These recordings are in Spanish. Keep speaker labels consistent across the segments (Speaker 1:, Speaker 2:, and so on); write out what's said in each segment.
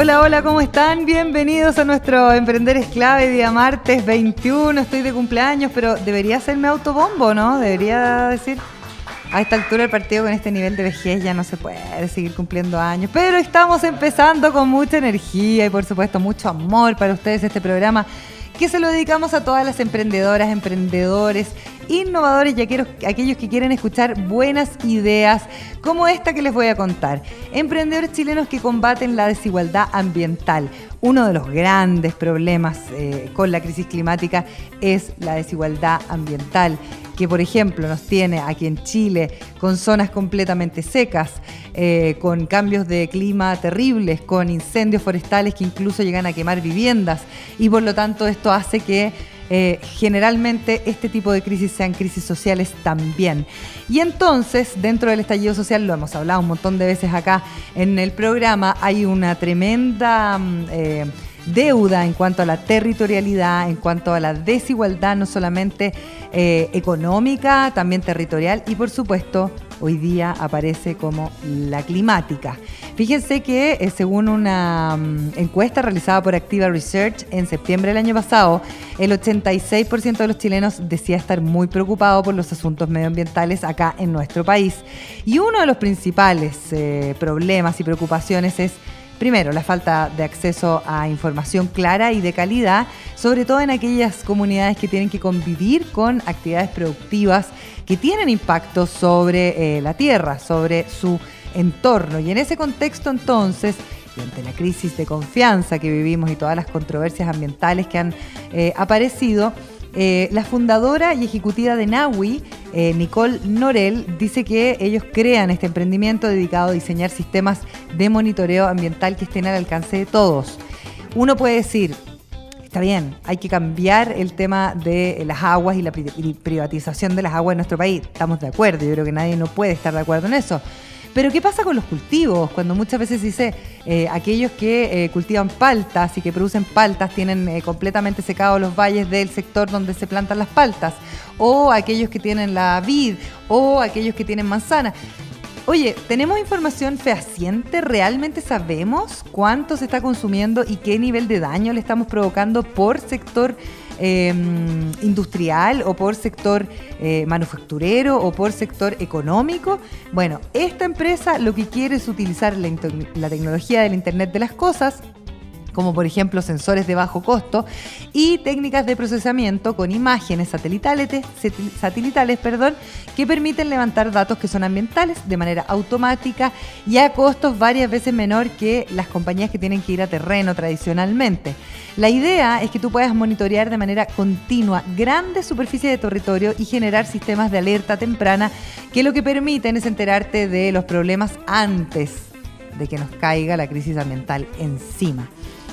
Speaker 1: Hola, hola, ¿cómo están? Bienvenidos a nuestro Emprender es clave, día martes 21. Estoy de cumpleaños, pero debería hacerme autobombo, ¿no? Debería decir. A esta altura del partido con este nivel de vejez ya no se puede seguir cumpliendo años, pero estamos empezando con mucha energía y por supuesto mucho amor para ustedes este programa que se lo dedicamos a todas las emprendedoras, emprendedores, innovadores y aquellos que quieren escuchar buenas ideas como esta que les voy a contar. Emprendedores chilenos que combaten la desigualdad ambiental. Uno de los grandes problemas eh, con la crisis climática es la desigualdad ambiental que por ejemplo nos tiene aquí en Chile con zonas completamente secas, eh, con cambios de clima terribles, con incendios forestales que incluso llegan a quemar viviendas y por lo tanto esto hace que eh, generalmente este tipo de crisis sean crisis sociales también. Y entonces, dentro del estallido social, lo hemos hablado un montón de veces acá en el programa, hay una tremenda... Mm, eh, deuda en cuanto a la territorialidad, en cuanto a la desigualdad, no solamente eh, económica, también territorial y por supuesto hoy día aparece como la climática. Fíjense que eh, según una mm, encuesta realizada por Activa Research en septiembre del año pasado, el 86% de los chilenos decía estar muy preocupado por los asuntos medioambientales acá en nuestro país. Y uno de los principales eh, problemas y preocupaciones es Primero, la falta de acceso a información clara y de calidad, sobre todo en aquellas comunidades que tienen que convivir con actividades productivas que tienen impacto sobre eh, la tierra, sobre su entorno. Y en ese contexto entonces, y ante la crisis de confianza que vivimos y todas las controversias ambientales que han eh, aparecido, eh, la fundadora y ejecutiva de Naui, eh, Nicole Norel, dice que ellos crean este emprendimiento dedicado a diseñar sistemas de monitoreo ambiental que estén al alcance de todos. Uno puede decir, está bien, hay que cambiar el tema de las aguas y la privatización de las aguas en nuestro país. Estamos de acuerdo, yo creo que nadie no puede estar de acuerdo en eso. Pero ¿qué pasa con los cultivos? Cuando muchas veces dice eh, aquellos que eh, cultivan paltas y que producen paltas tienen eh, completamente secados los valles del sector donde se plantan las paltas, o aquellos que tienen la vid, o aquellos que tienen manzana. Oye, ¿tenemos información fehaciente? ¿Realmente sabemos cuánto se está consumiendo y qué nivel de daño le estamos provocando por sector Em, industrial o por sector eh, manufacturero o por sector económico. Bueno, esta empresa lo que quiere es utilizar la tecnología del Internet de las Cosas como por ejemplo sensores de bajo costo, y técnicas de procesamiento con imágenes satelitales, satelitales perdón, que permiten levantar datos que son ambientales de manera automática y a costos varias veces menor que las compañías que tienen que ir a terreno tradicionalmente. La idea es que tú puedas monitorear de manera continua grandes superficies de territorio y generar sistemas de alerta temprana que lo que permiten es enterarte de los problemas antes de que nos caiga la crisis ambiental encima.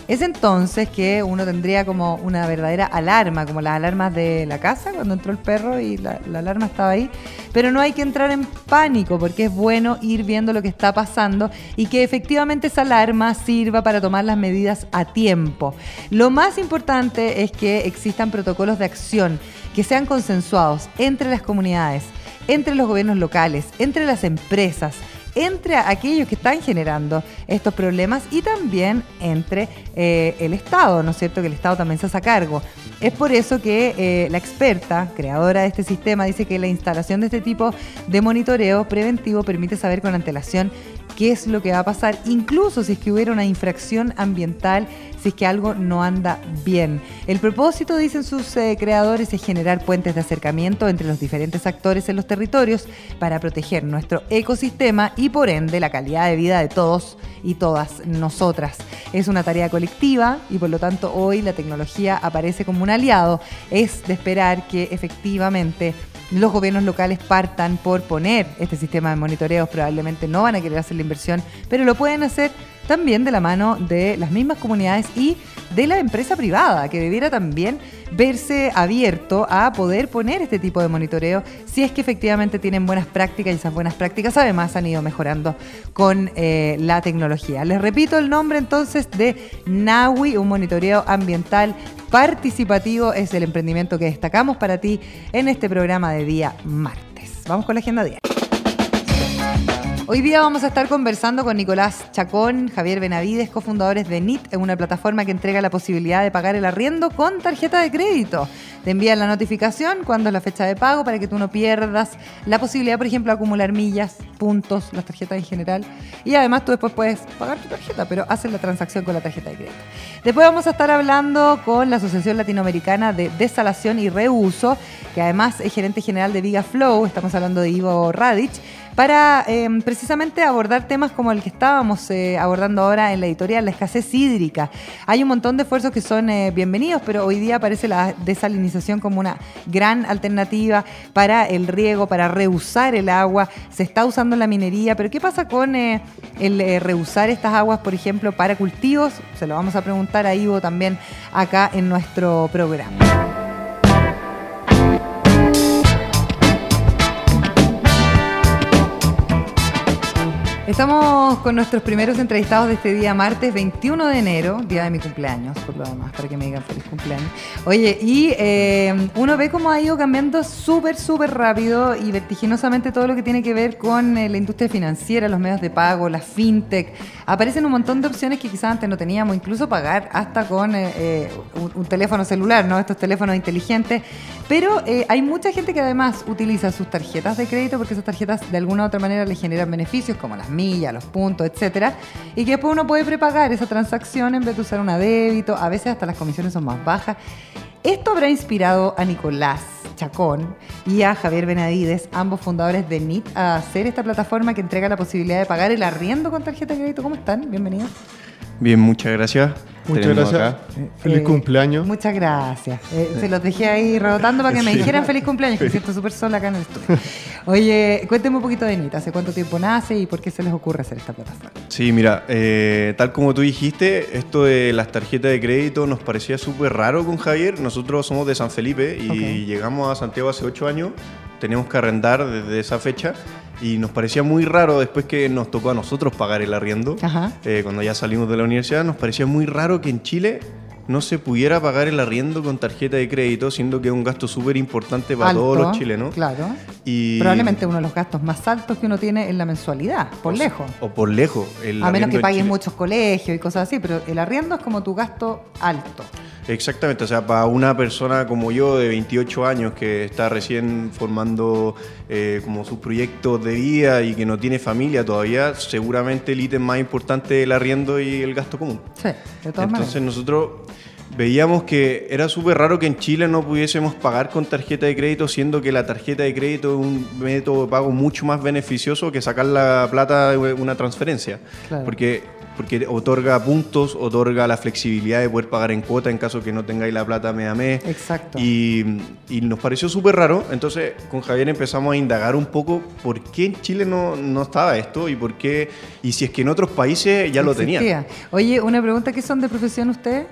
Speaker 1: Es entonces que uno tendría como una verdadera alarma, como las alarmas de la casa cuando entró el perro y la, alarma estaba ahí. Pero no hay que entrar en pánico porque es bueno ir viendo lo que está pasando y que efectivamente esa alarma sirva para tomar las medidas a tiempo. Lo más importante es que existan protocolos de acción que sean consensuados entre las comunidades, entre los gobiernos locales, entre las empresas entre aquellos que están generando estos problemas y también entre eh, el Estado, ¿no es cierto? Que el Estado también se hace cargo. Es por eso que eh, la experta, creadora de este sistema, dice que la instalación de este tipo de monitoreo preventivo permite saber con antelación qué es lo que va a pasar, incluso si es que hubiera una infracción ambiental, si es que algo no anda bien. El propósito, dicen sus eh, creadores, es generar puentes de acercamiento entre los diferentes actores en los territorios para proteger nuestro ecosistema y por ende la calidad de vida de todos y todas nosotras. Es una tarea colectiva y por lo tanto hoy la tecnología aparece como un aliado. Es de esperar que efectivamente los gobiernos locales partan por poner este sistema de monitoreos, probablemente no van a querer hacer la inversión, pero lo pueden hacer también de la mano de las mismas comunidades y de la empresa privada, que debiera también verse abierto a poder poner este tipo de monitoreo si es que efectivamente tienen buenas prácticas y esas buenas prácticas además han ido mejorando con eh, la tecnología. Les repito el nombre entonces de NAWI, un monitoreo ambiental participativo, es el emprendimiento que destacamos para ti en este programa de día martes. Vamos con la agenda diaria. Hoy día vamos a estar conversando con Nicolás Chacón, Javier Benavides, cofundadores de NIT, una plataforma que entrega la posibilidad de pagar el arriendo con tarjeta de crédito. Te envían la notificación cuando es la fecha de pago para que tú no pierdas la posibilidad, por ejemplo, de acumular millas, puntos, las tarjetas en general. Y además tú después puedes pagar tu tarjeta, pero haces la transacción con la tarjeta de crédito. Después vamos a estar hablando con la Asociación Latinoamericana de Desalación y Reuso, que además es gerente general de Viga Flow, estamos hablando de Ivo Radic para em, precisamente abordar temas como el que estábamos eh, abordando ahora en la editorial, la escasez hídrica. Hay un montón de esfuerzos que son eh, bienvenidos, pero hoy día aparece la desalinización como una gran alternativa para el riego, para reusar el agua. Se está usando la minería, pero ¿qué pasa con eh, el reusar estas aguas, por ejemplo, para cultivos? Se lo vamos a preguntar a Ivo también acá en nuestro programa. Estamos con nuestros primeros entrevistados de este día martes 21 de enero, día de mi cumpleaños, por lo demás, para que me digan feliz cumpleaños. Oye, y eh, uno ve cómo ha ido cambiando súper, súper rápido y vertiginosamente todo lo que tiene que ver con eh, la industria financiera, los medios de pago, la fintech. Aparecen un montón de opciones que quizás antes no teníamos, incluso pagar hasta con eh, un, teléfono celular, ¿no? Estos teléfonos inteligentes. Pero hay mucha gente que además utiliza sus tarjetas de crédito porque esas tarjetas de alguna u otra manera le generan beneficios como las millas, los puntos, etcétera, y que después uno puede prepagar esa transacción en vez de usar una débito, a veces hasta las comisiones son más bajas. Esto habrá inspirado a Nicolás Chacón y a Javier Benavides, ambos fundadores de NIT, a hacer esta plataforma que entrega la posibilidad de pagar el arriendo con tarjeta de crédito. ¿Cómo están? Bienvenidos.
Speaker 2: Bien, muchas gracias.
Speaker 3: Muchas gracias. Feliz eh, cumpleaños.
Speaker 1: Muchas gracias. Eh, se los dejé ahí rebotando para que me dijeran feliz cumpleaños, que siento súper sola acá en el estudio. Oye, cuénteme un poquito de NIT. ¿Hace cuánto tiempo nace y por qué se les ocurre hacer esta plataforma?
Speaker 2: Sí, mira, eh, tal como tú dijiste, esto de las tarjetas de crédito nos parecía súper raro con Javier. Nosotros somos de San Felipe y llegamos a Santiago hace ocho años. Tenemos que arrendar desde esa fecha y nos parecía muy raro después que nos tocó a nosotros pagar el arriendo, eh, cuando ya salimos de la universidad, nos parecía muy raro que en Chile no se pudiera pagar el arriendo con tarjeta de crédito, siendo que es un gasto súper importante para todos los chilenos.
Speaker 1: Claro. Y Probablemente uno de los gastos más altos que uno tiene en la mensualidad, por lejos.
Speaker 2: O por lejos.
Speaker 1: a menos que pagues muchos colegios y cosas así, pero el arriendo es como tu gasto alto.
Speaker 2: Exactamente, o sea, para una persona como yo de 28 años que está recién formando eh, como sus proyectos de vida y que no tiene familia todavía, seguramente el ítem más importante es el arriendo y el gasto común.
Speaker 1: Sí, de todas
Speaker 2: Entonces nosotros veíamos que era súper raro que en Chile no pudiésemos pagar con tarjeta de crédito, siendo que la tarjeta de crédito es un método de pago mucho más beneficioso que sacar la plata de una transferencia. Porque porque otorga puntos, otorga la flexibilidad de poder pagar en cuota en caso que no tengáis la plata mes a mes.
Speaker 1: Exacto.
Speaker 2: Y, nos pareció súper raro, entonces con Javier empezamos a indagar un poco por qué en Chile no, no estaba esto y por qué, y si es que en otros países ya lo tenían.
Speaker 1: Oye, una pregunta, ¿qué son de profesión ustedes?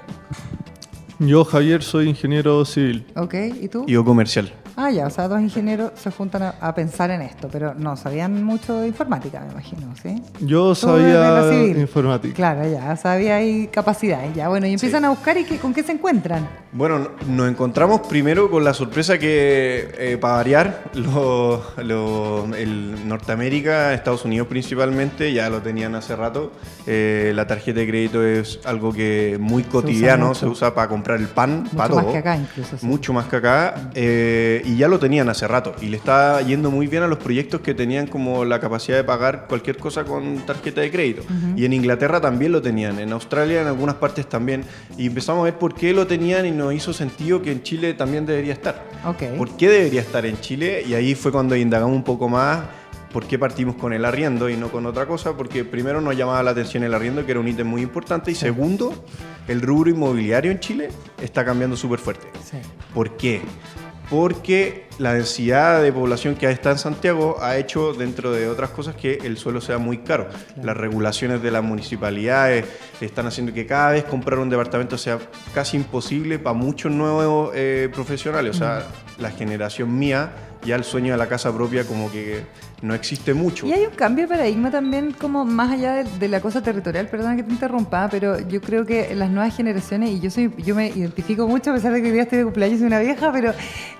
Speaker 3: Yo, Javier, soy ingeniero civil.
Speaker 1: Ok, ¿y tú?
Speaker 2: Yo comercial.
Speaker 1: Ah, ya, o sea, dos ingenieros se juntan a, pensar en esto, pero no sabían mucho de informática, me imagino, ¿sí?
Speaker 3: Yo sabía informática.
Speaker 1: Claro, ya, sabía ahí capacidades, ya. Bueno, y empiezan a buscar y ¿con qué se encuentran?
Speaker 2: Bueno, nos encontramos primero con la sorpresa que, eh, para variar, el Norteamérica, Estados Unidos principalmente, ya lo tenían hace rato. Eh, la tarjeta de crédito es algo que muy cotidiano, se usa, para comprar el pan,
Speaker 1: mucho
Speaker 2: para
Speaker 1: todo.
Speaker 2: Mucho
Speaker 1: más que acá, incluso.
Speaker 2: Mucho más que acá. Eh, y ya lo tenían hace rato. Y le está yendo muy bien a los proyectos que tenían como la capacidad de pagar cualquier cosa con tarjeta de crédito. Y en Inglaterra también lo tenían, en Australia en algunas partes también. Y empezamos a ver por qué lo tenían y nos hizo sentido que en Chile también debería estar.
Speaker 1: Okay.
Speaker 2: ¿Por qué debería estar en Chile? Y ahí fue cuando indagamos un poco más por qué partimos con el arriendo y no con otra cosa, porque primero nos llamaba la atención el arriendo, que era un ítem muy importante, y segundo, el rubro inmobiliario en Chile está cambiando súper fuerte.
Speaker 1: Sí.
Speaker 2: ¿Por qué? Porque la densidad de población que está en Santiago ha hecho, dentro de otras cosas, que el suelo sea muy caro. Las regulaciones de las municipalidades están haciendo que cada vez comprar un departamento sea casi imposible para muchos nuevos eh, profesionales. O sea, la generación mía, ya el sueño de la casa propia como que no existe mucho.
Speaker 1: Y hay un cambio de paradigma también, como más allá de, de la cosa territorial, perdona que te interrumpa, pero yo creo que las nuevas generaciones, y yo soy yo me identifico mucho, a pesar de que hoy día estoy de cumpleaños y soy una vieja, pero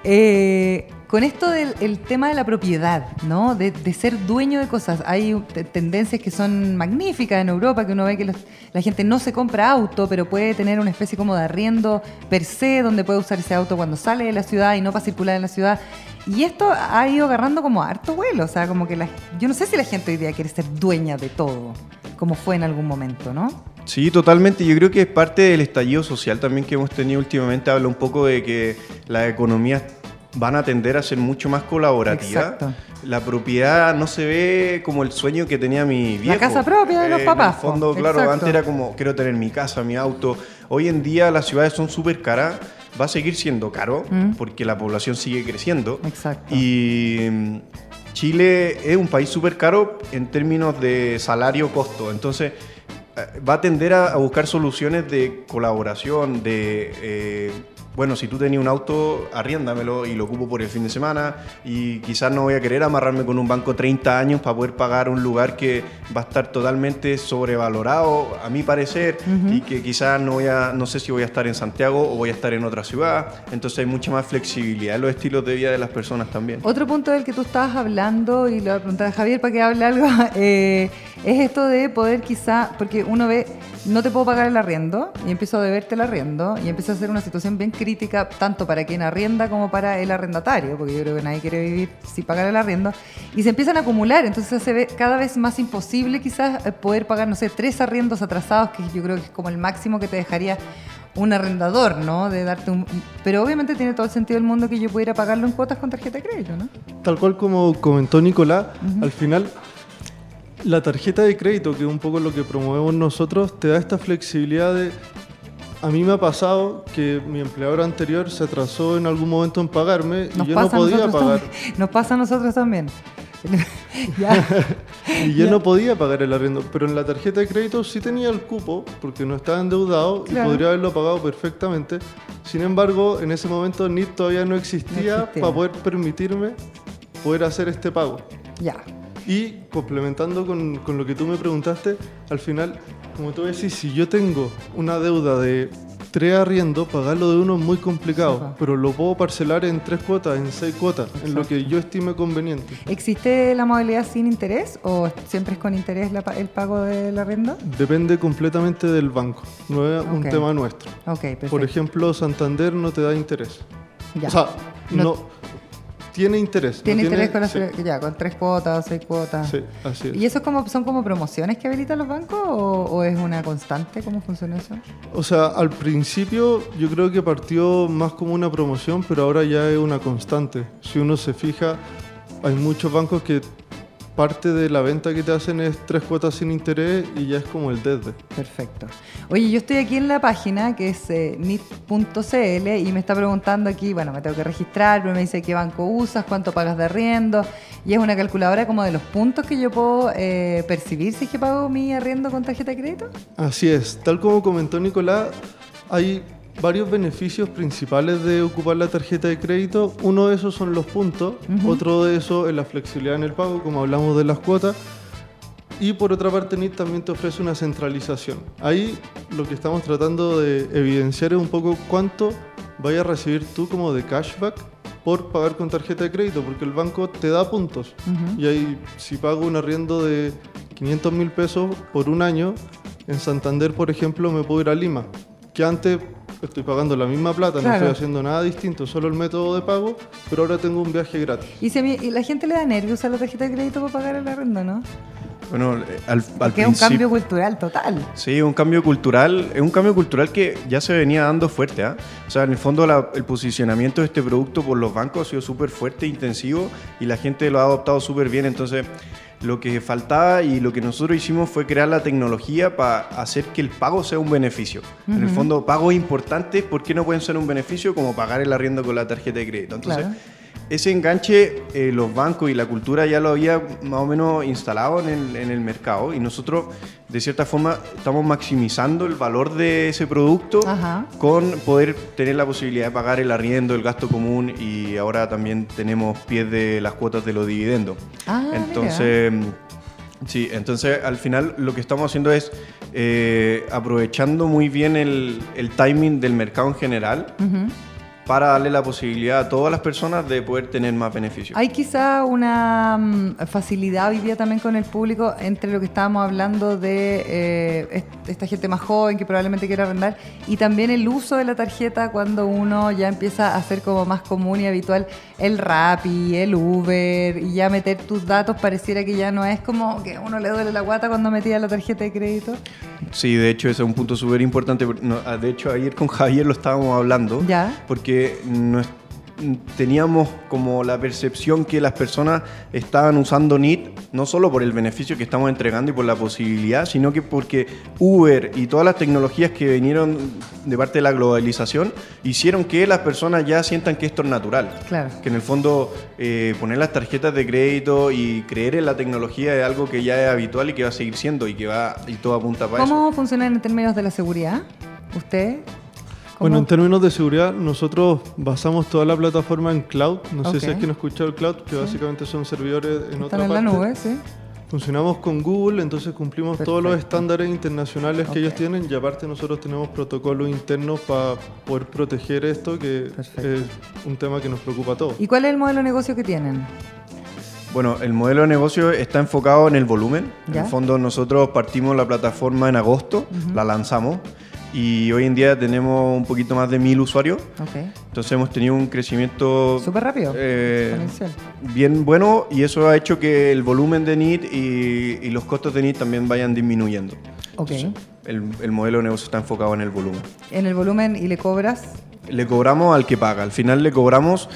Speaker 1: eh, con esto del el tema de la propiedad, ¿no? De, ser dueño de cosas. Hay te- tendencias que son magníficas en Europa, que uno ve que la gente no se compra auto, pero puede tener una especie como de arriendo per se, donde puede usar ese auto cuando sale de la ciudad y no para circular en la ciudad. Y esto ha ido agarrando como harto vuelo, o sea, como que la, yo no sé si la gente hoy día quiere ser dueña de todo, como fue en algún momento, ¿no?
Speaker 2: Sí, totalmente. Yo creo que es parte del estallido social también que hemos tenido últimamente. Habla un poco de que las economías van a tender a ser mucho más colaborativas.
Speaker 1: Exacto.
Speaker 2: La propiedad no se ve como el sueño que tenía mi viejo.
Speaker 1: casa propia de los
Speaker 2: Eh,
Speaker 1: papás,
Speaker 2: En el fondo, claro,
Speaker 1: Exacto.
Speaker 2: antes era como quiero tener mi casa, mi auto. Hoy en día las ciudades son súper caras. Va a seguir siendo caro
Speaker 1: Mm.
Speaker 2: porque la población sigue creciendo.
Speaker 1: Exacto.
Speaker 2: Y mm, Chile es un país súper caro en términos de salario-costo. Entonces, va a tender a, a buscar soluciones de colaboración, de, eh, bueno, si tú tenías un auto, arriéndamelo y lo ocupo por el fin de semana y quizás no voy a querer amarrarme con un banco 30 años para poder pagar un lugar que va a estar totalmente sobrevalorado, a mi parecer, y que quizás no, voy a, no sé si voy a estar en Santiago o voy a estar en otra ciudad. Entonces hay mucha más flexibilidad en los estilos de vida de las personas también.
Speaker 1: Otro punto del que tú estabas hablando, y le voy a preguntar a Javier para que hable algo, eh, es esto de poder quizá, porque uno ve, no te puedo pagar el arriendo, y empiezo a deberte el arriendo, y empieza a ser una situación bien crítica, tanto para quien arrienda como para el arrendatario, porque yo creo que nadie quiere vivir sin pagar el arriendo, y se empiezan a acumular, entonces se ve cada vez más imposible quizás eh, poder pagar, no sé, tres arriendos atrasados, que yo creo que es como el máximo que te dejaría un arrendador, ¿no? De darte un... Pero obviamente tiene todo el sentido del mundo que yo pudiera pagarlo en cuotas con tarjeta de crédito, ¿no?
Speaker 3: Tal cual como comentó Nicolás, al final la tarjeta de crédito, que es un poco lo que promovemos nosotros, te da esta flexibilidad de... A mí me ha pasado que mi empleador anterior se atrasó en algún momento en pagarme
Speaker 1: Nos
Speaker 3: y yo no podía pagar.
Speaker 1: también. Nos pasa a nosotros también. ya.
Speaker 3: Y yo
Speaker 1: Ya.
Speaker 3: no podía pagar el arriendo, pero en la tarjeta de crédito sí tenía el cupo porque no estaba endeudado
Speaker 1: Claro.
Speaker 3: y podría haberlo pagado perfectamente. Sin embargo, en ese momento NIT todavía no existía,
Speaker 1: No existía.
Speaker 3: para poder permitirme poder hacer este pago.
Speaker 1: Ya.
Speaker 3: Y complementando con, con lo que tú me preguntaste, al final, como tú decís, si yo tengo una deuda de tres arriendos, pagarlo de uno es muy complicado,
Speaker 1: Ajá.
Speaker 3: pero lo puedo parcelar en tres cuotas, en seis cuotas, en lo
Speaker 1: Exacto.
Speaker 3: que yo estime conveniente.
Speaker 1: ¿Existe la modalidad sin interés o siempre es con interés la el pago del arriendo?
Speaker 3: Depende completamente del banco, no es un tema nuestro.
Speaker 1: Ok, perfecto.
Speaker 3: Por ejemplo, Santander no te da interés.
Speaker 1: Ya.
Speaker 3: O sea,
Speaker 1: No-
Speaker 3: no, tiene interés. no
Speaker 1: Tiene interés con, las-
Speaker 3: sí,
Speaker 1: ya, con tres cuotas o seis cuotas.
Speaker 3: sí, así es.
Speaker 1: ¿Y eso es como, son como promociones que habilitan los bancos o, o es una constante? ¿Cómo funciona eso?
Speaker 3: O sea, al principio yo creo que partió más como una promoción, pero ahora ya es una constante. Si uno se fija, hay muchos bancos que parte de la venta que te hacen es tres cuotas sin interés y ya es como el desde.
Speaker 1: Perfecto. Oye, yo estoy aquí en la página que es eh, nit.cl y me está preguntando aquí, bueno, me tengo que registrar, pero me dice qué banco usas, cuánto pagas de arriendo y es una calculadora como de los puntos que yo puedo eh, percibir si es que pago mi arriendo con tarjeta de crédito.
Speaker 3: Así es, tal como comentó Nicolás, hay varios beneficios principales de ocupar la tarjeta de crédito. Uno de esos son los puntos, otro de esos es la flexibilidad en el pago, como hablamos de las cuotas. Y por otra parte, NIT también te ofrece una centralización. Ahí lo que estamos tratando de evidenciar es un poco cuánto vayas a recibir tú como de cashback por pagar con tarjeta de crédito, porque el banco te da puntos. Y ahí, si pago un arriendo de 500 mil pesos por un año, en Santander, por ejemplo, me puedo ir a Lima, que antes estoy pagando la misma plata, no estoy haciendo nada distinto, solo el método de pago, pero ahora tengo un viaje gratis.
Speaker 1: Y, si a mí- y la gente le da nervio usar la tarjeta de crédito para pagar el arriendo, ¿no?
Speaker 2: Bueno, eh, al, al
Speaker 1: Porque es un cambio cultural total.
Speaker 2: Sí, un cambio cultural, es un cambio cultural que ya se venía dando fuerte. ¿ah? O sea, en el fondo la- el posicionamiento de este producto por los bancos ha sido súper fuerte, intensivo y la gente lo ha adoptado súper bien. Entonces, lo que faltaba y lo que nosotros hicimos fue crear la tecnología para hacer que el pago sea un beneficio. En el fondo, pagos importantes, ¿por qué no pueden ser un beneficio como pagar el arriendo con la tarjeta de crédito? Entonces,
Speaker 1: Claro.
Speaker 2: Ese enganche eh, los bancos y la cultura ya lo había más o menos instalado en el, en el mercado y nosotros de cierta forma estamos maximizando el valor de ese producto
Speaker 1: Ajá.
Speaker 2: con poder tener la posibilidad de pagar el arriendo, el gasto común y ahora también tenemos pies de las cuotas de los dividendos.
Speaker 1: Ah, mira.
Speaker 2: entonces, sí, entonces al final lo que estamos haciendo es eh, aprovechando muy bien el, el timing del mercado en general para darle la posibilidad a todas las personas de poder tener más beneficios.
Speaker 1: Hay quizá una mm, facilidad hoy día también con el público entre lo que estábamos hablando de eh, est- esta gente más joven que probablemente quiera arrendar y también el uso de la tarjeta cuando uno ya empieza a hacer como más común y habitual el Rappi, el Uber y ya meter tus datos pareciera que ya no es como que uno le duele la guata cuando metía la tarjeta de crédito.
Speaker 2: Sí, de hecho ese es un punto súper importante. Ah, De hecho ayer con Javier lo estábamos hablando.
Speaker 1: Ya.
Speaker 2: Porque teníamos como la percepción que las personas estaban usando NIT no solo por el beneficio que estamos entregando y por la posibilidad, sino que porque Uber y todas las tecnologías que vinieron de parte de la globalización hicieron que las personas ya sientan que esto es natural.
Speaker 1: Claro.
Speaker 2: Que en el fondo eh, poner las tarjetas de crédito y creer en la tecnología es algo que ya es habitual y que va a seguir siendo y que va y todo apunta para eso.
Speaker 1: ¿Cómo funcionan en términos de la seguridad? ¿Usted?
Speaker 3: Bueno, en términos de seguridad, nosotros basamos toda la plataforma en cloud. No sé si es que no escuchado el cloud, que básicamente son servidores en
Speaker 1: Están
Speaker 3: otra
Speaker 1: en la nube, sí.
Speaker 3: Funcionamos con Google, entonces cumplimos todos los estándares internacionales que ellos tienen y aparte nosotros tenemos protocolos internos para poder proteger esto, que
Speaker 1: Perfecto.
Speaker 3: es un tema que nos preocupa a todos.
Speaker 1: ¿Y cuál es el modelo de negocio que tienen?
Speaker 2: Bueno, el modelo de negocio está enfocado en el volumen. En el fondo nosotros partimos la plataforma en agosto, la lanzamos y hoy en día tenemos un poquito más de mil usuarios.
Speaker 1: Ok.
Speaker 2: Entonces hemos tenido un crecimiento
Speaker 1: Súper rápido.
Speaker 2: eh, bien bueno y eso ha hecho que el volumen de NIT y, y los costos de NIT también vayan disminuyendo.
Speaker 1: Ok.
Speaker 2: El, el modelo de negocio está enfocado en el volumen.
Speaker 1: En el volumen y le cobras.
Speaker 2: Le cobramos al que paga. Al final le cobramos,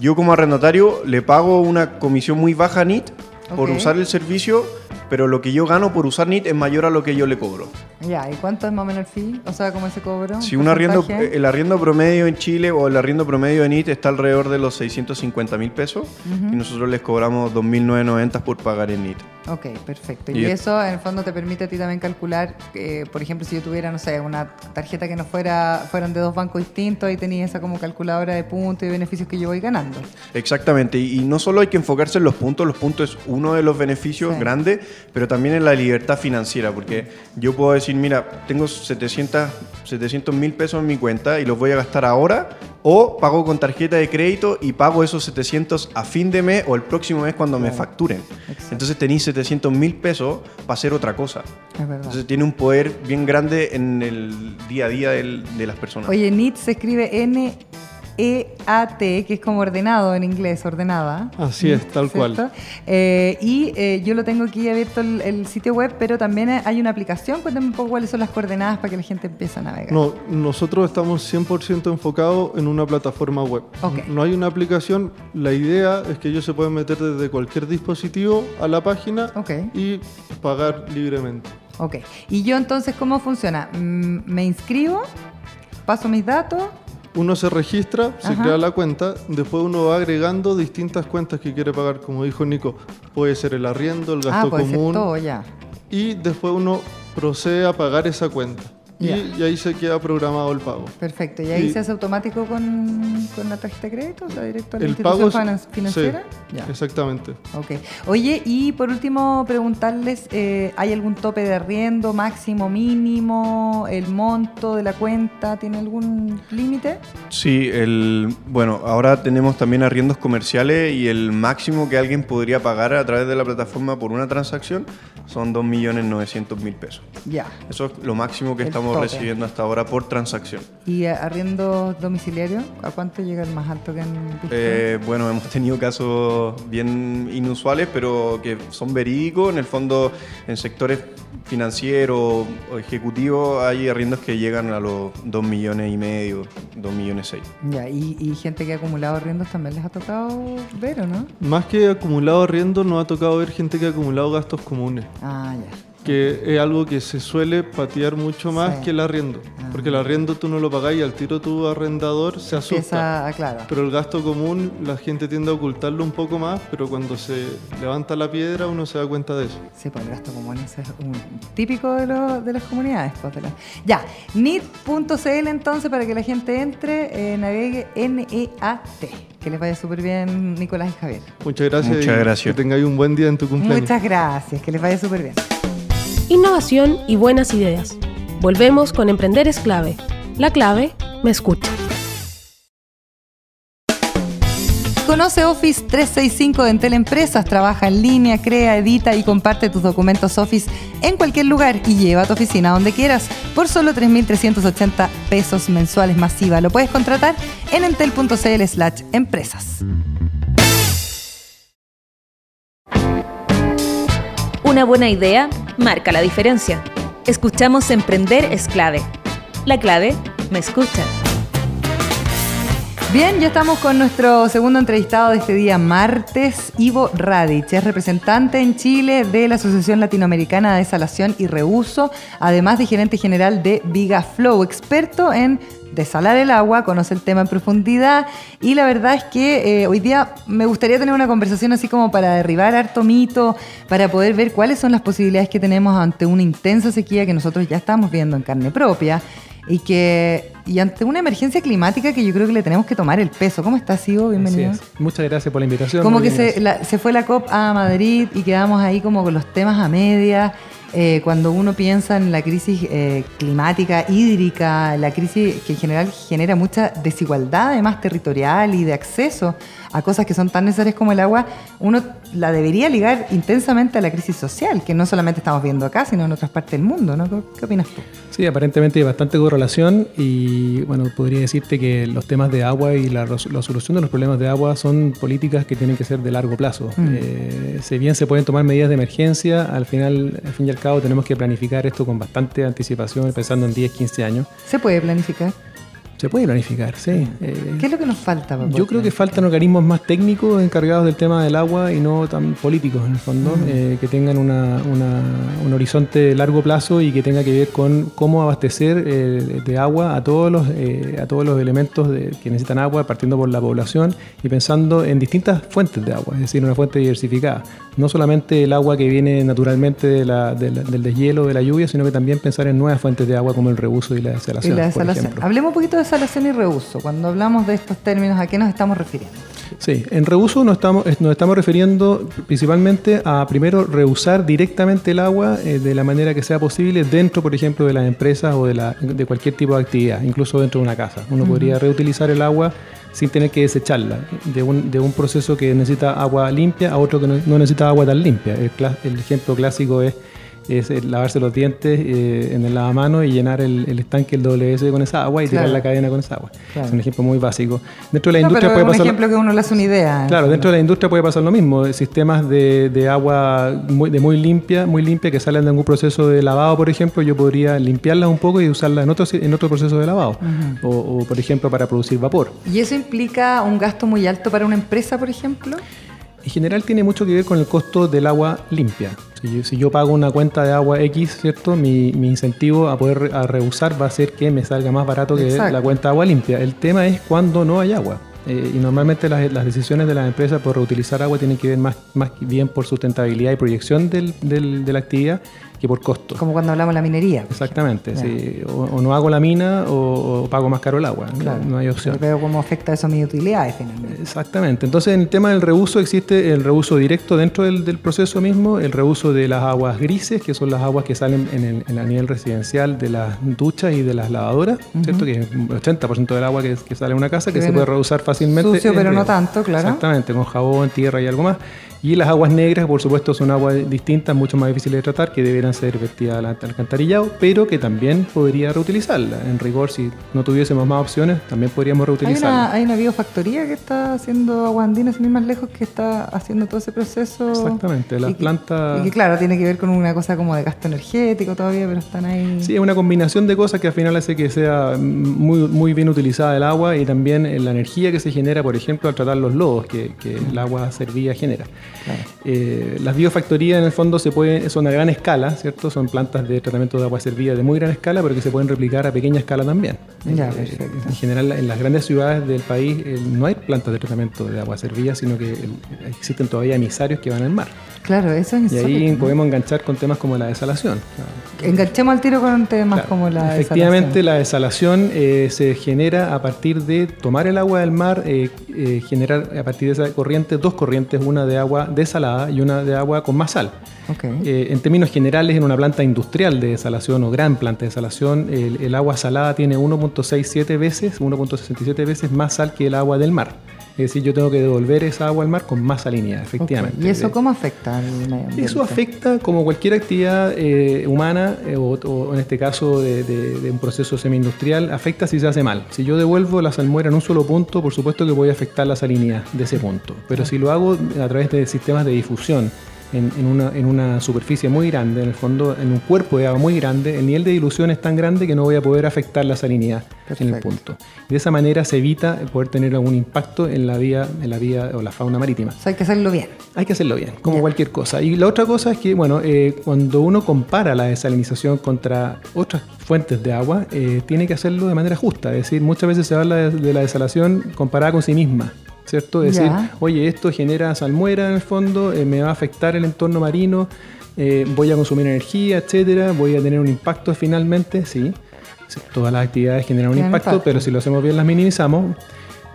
Speaker 2: yo como arrendatario le pago una comisión muy baja a NIT por
Speaker 1: Ok.
Speaker 2: usar el servicio, pero lo que yo gano por usar NIT es mayor a lo que yo le cobro.
Speaker 1: Ya, ¿y cuánto es más o menos el fee? O sea, ¿cómo ese cobro?
Speaker 2: Si un arriendo,
Speaker 1: porcentaje?
Speaker 2: el arriendo promedio en Chile o el arriendo promedio en NIT está alrededor de los 650 mil pesos y nosotros les cobramos 2.990 por pagar en NIT.
Speaker 1: Ok, perfecto.
Speaker 2: Y
Speaker 1: Y,
Speaker 2: es-
Speaker 1: eso en el fondo te permite a ti también calcular, eh, por ejemplo, si yo tuviera, no sé, una tarjeta que no fuera, fueran de dos bancos distintos y tenía esa como calculadora de puntos y beneficios que yo voy ganando.
Speaker 2: Exactamente, y, y no solo hay que enfocarse en los puntos, los puntos es uno de los beneficios
Speaker 1: Sí.
Speaker 2: grandes, pero también en la libertad financiera, porque yo puedo decir, mira, tengo 700 mil pesos en mi cuenta y los voy a gastar ahora, o pago con tarjeta de crédito y pago esos 700 a fin de mes o el próximo mes cuando me facturen.
Speaker 1: Exacto.
Speaker 2: Entonces tenéis 700 mil pesos para hacer otra cosa.
Speaker 1: Es verdad.
Speaker 2: Entonces tiene un poder bien grande en el día a día del- de las personas.
Speaker 1: Oye, NEAT se escribe N-E-A-T, que es como ordenado en inglés, ordenada.
Speaker 3: Así es, tal
Speaker 1: ¿cierto?
Speaker 3: cual.
Speaker 1: Eh, y eh, yo lo tengo aquí abierto el, el sitio web, pero también hay una aplicación. Cuéntame un poco cuáles son las coordenadas para que la gente empiece a navegar.
Speaker 3: No, nosotros estamos 100% enfocados en una plataforma web.
Speaker 1: Ok.
Speaker 3: No hay una aplicación. La idea es que ellos se pueden meter desde cualquier dispositivo a la página y pagar libremente.
Speaker 1: Ok. Y yo entonces, ¿cómo funciona? Mm, Me inscribo, paso mis datos.
Speaker 3: Uno se registra, se
Speaker 1: Ajá.
Speaker 3: crea la cuenta, después uno va agregando distintas cuentas que quiere pagar, como dijo Nico. Puede ser el arriendo, el
Speaker 1: Ah,
Speaker 3: gasto
Speaker 1: ser
Speaker 3: común.
Speaker 1: todo ya.
Speaker 3: Y después uno procede a pagar esa cuenta. Y, ahí se queda programado el pago.
Speaker 1: Perfecto. ¿Y ahí
Speaker 3: Y-
Speaker 1: se hace automático con, con la tarjeta de crédito? O sea, directo a la
Speaker 3: El
Speaker 1: institución
Speaker 3: pago...
Speaker 1: finan- financiera?
Speaker 3: Sí,
Speaker 1: Ya.
Speaker 3: exactamente.
Speaker 1: Ok. Oye, y por último, preguntarles, eh, ¿hay algún tope de arriendo, máximo, mínimo, el monto de la cuenta? ¿Tiene algún límite?
Speaker 2: Sí, el, bueno, ahora tenemos también arriendos comerciales y el máximo que alguien podría pagar a través de la plataforma por una transacción son 2.900.000 pesos.
Speaker 1: Ya.
Speaker 2: Eso es lo máximo que
Speaker 1: El
Speaker 2: estamos
Speaker 1: tope.
Speaker 2: recibiendo hasta ahora por transacción.
Speaker 1: ¿Y arriendo domiciliario? ¿A cuánto llega el más alto que han visto?
Speaker 2: Eh, bueno, hemos tenido casos bien inusuales, pero que son verídicos. En el fondo, en sectores financieros o ejecutivos hay arriendos que llegan a los 2 millones y medio, 2 millones 6.
Speaker 1: Ya, y, y gente que ha acumulado arriendos también les ha tocado ver, ¿o no?
Speaker 3: Más que acumulado arriendo, nos ha tocado ver gente que ha acumulado gastos comunes.
Speaker 1: Ah, ya.
Speaker 3: Que es algo que se suele patear mucho más
Speaker 1: Sí.
Speaker 3: que el arriendo. Porque el arriendo tú no lo pagás y al tiro tu arrendador se asusta.
Speaker 1: Empieza, a- claro.
Speaker 3: Pero el gasto común la gente tiende a ocultarlo un poco más, pero cuando se levanta la piedra uno se da cuenta de eso.
Speaker 1: Sí, pues el gasto común ese es un típico de, lo- de las comunidades. pues, de la- Ya, NIT.cl entonces para que la gente entre, eh, navegue N-E-A-T. Que les vaya súper bien, Nicolás y Javier.
Speaker 3: Muchas gracias.
Speaker 2: Muchas
Speaker 3: y
Speaker 2: gracias.
Speaker 3: Que tengáis un buen día en tu cumpleaños.
Speaker 1: Muchas gracias, que les vaya súper bien.
Speaker 4: Innovación y buenas ideas. Volvemos con Emprender es clave. La clave me escucha.
Speaker 1: Conoce Office 365 de Entel Empresas, trabaja en línea, crea, edita y comparte tus documentos Office en cualquier lugar y lleva a tu oficina donde quieras por solo 3.380 pesos mensuales masiva. Lo puedes contratar en entel.cl slash empresas.
Speaker 5: Una buena idea marca la diferencia. Escuchamos Emprender es clave. La clave me escucha.
Speaker 1: Bien, ya estamos con nuestro segundo entrevistado de este día martes, Ivo Radich, es representante en Chile de la Asociación Latinoamericana de Desalación y Reuso, además de gerente general de Vigaflow, experto en desalar el agua, conoce el tema en profundidad. Y la verdad es que eh, hoy día me gustaría tener una conversación así como para derribar harto mito, para poder ver cuáles son las posibilidades que tenemos ante una intensa sequía que nosotros ya estamos viendo en carne propia y que y ante una emergencia climática que yo creo que le tenemos que tomar el peso. ¿Cómo estás, Ivo? Bienvenido.
Speaker 6: Es. Muchas gracias por la invitación.
Speaker 1: Como que se, la- se fue la COP a Madrid y quedamos ahí como con los temas a media. Eh, cuando uno piensa en la crisis eh, climática, hídrica, la crisis que en general genera mucha desigualdad, además territorial y de acceso a cosas que son tan necesarias como el agua, uno la debería ligar intensamente a la crisis social, que no solamente estamos viendo acá, sino en otras partes del mundo. ¿no? ¿Qué, qué opinas tú?
Speaker 6: Sí, aparentemente hay bastante correlación y bueno, podría decirte que los temas de agua y la solución de los problemas de agua son políticas que tienen que ser de largo plazo.
Speaker 1: Mm.
Speaker 6: Eh, si bien se pueden tomar medidas de emergencia, al final, al fin y al cabo tenemos que planificar esto con bastante anticipación, pensando en 10, 15 años.
Speaker 1: ¿Se puede planificar?
Speaker 6: Se puede planificar, sí. Eh,
Speaker 1: ¿Qué es lo que nos falta? para
Speaker 6: Yo creo que faltan organismos más técnicos encargados del tema del agua y no tan políticos en el fondo, eh, que tengan una- una- un horizonte de largo plazo y que tenga que ver con cómo abastecer eh, de agua a todos los, eh, a todos los elementos de- que necesitan agua, partiendo por la población y pensando en distintas fuentes de agua, es decir, una fuente diversificada. No solamente el agua que viene naturalmente de la- de la- del deshielo, de la lluvia, sino que también pensar en nuevas fuentes de agua como el reuso y la
Speaker 1: Y
Speaker 6: desalación.
Speaker 1: la
Speaker 6: por
Speaker 1: desalación.
Speaker 6: ejemplo.
Speaker 1: Hablemos un poquito de desalación y reuso. Cuando hablamos de estos términos, ¿a qué nos estamos refiriendo?
Speaker 6: Sí, en reuso nos estamos, es- nos estamos refiriendo principalmente a primero reusar directamente el agua eh, de la manera que sea posible dentro, por ejemplo, de las empresas o de, la- de cualquier tipo de actividad, incluso dentro de una casa. Uno podría reutilizar el agua sin tener que desecharla, de un, de un proceso que necesita agua limpia a otro que no, necesita agua tan limpia. El, el ejemplo clásico es es el lavarse los dientes eh, en el lavamano y llenar el, el estanque, el WC con esa agua y
Speaker 1: Claro.
Speaker 6: tirar la cadena con esa agua.
Speaker 1: Claro.
Speaker 6: Es un ejemplo muy básico. Dentro de la
Speaker 1: No,
Speaker 6: industria
Speaker 1: pero
Speaker 6: puede
Speaker 1: es un
Speaker 6: pasar...
Speaker 1: ejemplo que uno le hace una idea.
Speaker 6: Claro, dentro de la industria puede pasar lo mismo. Sistemas de, de agua muy, de muy limpia, muy limpia que salen de algún proceso de lavado, por ejemplo, yo podría limpiarlas un poco y usarlas en otro, en otro proceso de lavado. o, o, por ejemplo, para producir vapor.
Speaker 1: ¿Y eso implica un gasto muy alto para una empresa, por ejemplo?
Speaker 6: En general tiene mucho que ver con el costo del agua limpia. Si yo, si yo pago una cuenta de agua X, ¿cierto? Mi, mi incentivo a poder a reusar va a ser que me salga más barato que
Speaker 1: Exacto.
Speaker 6: la cuenta de agua limpia. El tema es cuando no hay agua. Eh, y normalmente las, las decisiones de las empresas por reutilizar agua tienen que ver más, más bien por sustentabilidad y proyección del- del- de la actividad que por costo.
Speaker 1: Como cuando hablamos de la minería.
Speaker 6: Exactamente. Sí. O, o no hago la mina o, o pago más caro el agua. No-
Speaker 1: Claro.
Speaker 6: No, hay opción.
Speaker 1: Veo cómo afecta eso a mis utilidades finalmente.
Speaker 6: Exactamente. Entonces, en el tema del reuso existe el reuso directo dentro del, del proceso mismo, el reuso de las aguas grises, que son las aguas que salen en el, en el nivel residencial de las duchas y de las lavadoras, ¿cierto? Que es un 80% del agua que, que sale en una casa,
Speaker 1: Que
Speaker 6: que se puede reusar fácilmente.
Speaker 1: sucio, pero no tanto, claro.
Speaker 6: Exactamente, con jabón, tierra y algo más. Y las aguas negras, por supuesto, son aguas distintas, mucho más difíciles de tratar, que deberán ser vertidas al alcantarillado, pero que también podría reutilizarla. En rigor, si no tuviésemos más opciones, también podríamos
Speaker 1: Hay
Speaker 6: reutilizarla.
Speaker 1: una, hay una biofactoría que está haciendo agua andina, sin ir más lejos, que está haciendo todo ese proceso.
Speaker 6: Exactamente, las
Speaker 1: Y que-
Speaker 6: plantas-
Speaker 1: Y que claro, tiene que ver con una cosa como de gasto energético todavía, pero están ahí.
Speaker 6: Sí, es una combinación de cosas que al final hace que sea muy, muy bien utilizada el agua y también la energía que se genera, por ejemplo, al tratar los lodos que, que el agua servía genera.
Speaker 1: Claro.
Speaker 6: Eh, las biofactorías en el fondo se pueden, son a gran escala, ¿cierto? Son plantas de tratamiento de agua servida de muy gran escala, pero que se pueden replicar a pequeña escala también.
Speaker 1: Ya,
Speaker 6: Eh, en general, en las grandes ciudades del país eh, no hay plantas de tratamiento de agua servida, sino que el- existen todavía emisarios que van al mar.
Speaker 1: Claro, eso es
Speaker 6: Y ahí podemos enganchar con temas como la desalación.
Speaker 1: Enganchemos al tiro con temas
Speaker 6: Claro.
Speaker 1: como la
Speaker 6: Efectivamente,
Speaker 1: desalación.
Speaker 6: la desalación eh, se genera a partir de tomar el agua del mar, eh, eh, generar a partir de esa corriente dos corrientes, una de agua desalada y una de agua con más sal.
Speaker 1: Ok.
Speaker 6: Eh, en términos generales, en una planta industrial de desalación o gran planta de desalación, el, el agua salada tiene 1.67 veces, 1.67 veces más sal que el agua del mar. Es decir, yo tengo que devolver esa agua al mar con más salinidad, efectivamente.
Speaker 1: ¿Y eso cómo afecta al medio ambiente?
Speaker 6: eso afecta como cualquier actividad eh, humana eh, o, o en este caso de, de- de un proceso semi-industrial, afecta si se hace mal. Si yo devuelvo la salmuera en un solo punto, por supuesto que voy a afectar la salinidad de ese punto. Pero si lo hago a través de sistemas de difusión en, en una, en una superficie muy grande, en el fondo, en un cuerpo de agua muy grande, el nivel de dilución es tan grande que no voy a poder afectar la salinidad en el punto. Y de esa manera se evita poder tener algún impacto en la vía, en la vía o la fauna marítima.
Speaker 1: O sea, hay que hacerlo bien.
Speaker 6: Hay que hacerlo bien, como cualquier cosa. Y la otra cosa es que, bueno, eh, cuando uno compara la desalinización contra otras fuentes de agua, eh, tiene que hacerlo de manera justa. Es decir, muchas veces se habla de, de la desalación comparada con sí misma, ¿cierto? Decir,
Speaker 1: Ya.
Speaker 6: oye, esto genera salmuera en el fondo, eh, me va a afectar el entorno marino, eh, voy a consumir energía, etcétera, voy a tener un impacto finalmente, sí. Todas las actividades generan un impacto. pero si lo hacemos bien las minimizamos.